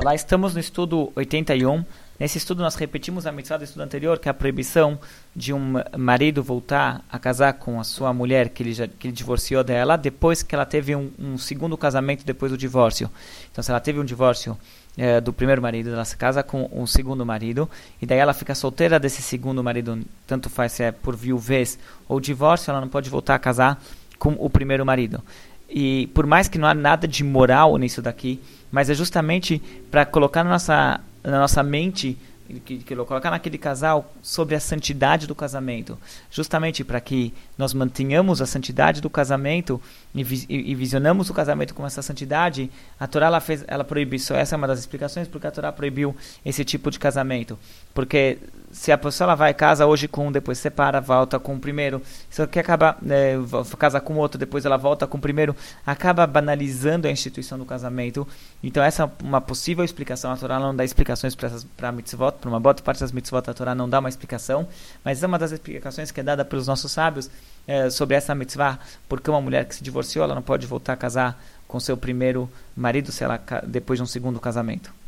Olá, estamos no estudo 81. Nesse estudo nós repetimos a mitzvah do estudo anterior, que é a proibição de um marido voltar a casar com a sua mulher que ele, já, que ele divorciou dela depois que ela teve um, um segundo casamento depois do divórcio. Então, se ela teve um divórcio é, do primeiro marido, ela se casa com o segundo marido e daí ela fica solteira desse segundo marido, tanto faz se é por viuvez ou divórcio, ela não pode voltar a casar com o primeiro marido. E por mais que não há nada de moral nisso daqui, mas é justamente para colocar na nossa, na nossa mente que, que colocar naquele casal sobre a santidade do casamento, justamente para que nós mantenhamos a santidade do casamento e, e, e, visionamos o casamento com essa santidade. A Torá ela fez, ela proibiu isso. Essa é uma das explicações porque a Torá proibiu esse tipo de casamento, porque se a pessoa ela vai casa hoje com um, depois separa, volta com o primeiro, se ela quer acabar é, casa com outro, depois ela volta com o primeiro, acaba banalizando a instituição do casamento. Então essa é uma possível explicação. A Torá não dá explicações para mitzvot, para uma boa parte das mitzvot a Torá não dá uma explicação, mas é uma das explicações que é dada pelos nossos sábios é, sobre essa mitzvah, porque uma mulher que se divorciou, ela não pode voltar a casar com seu primeiro marido se ela depois de um segundo casamento.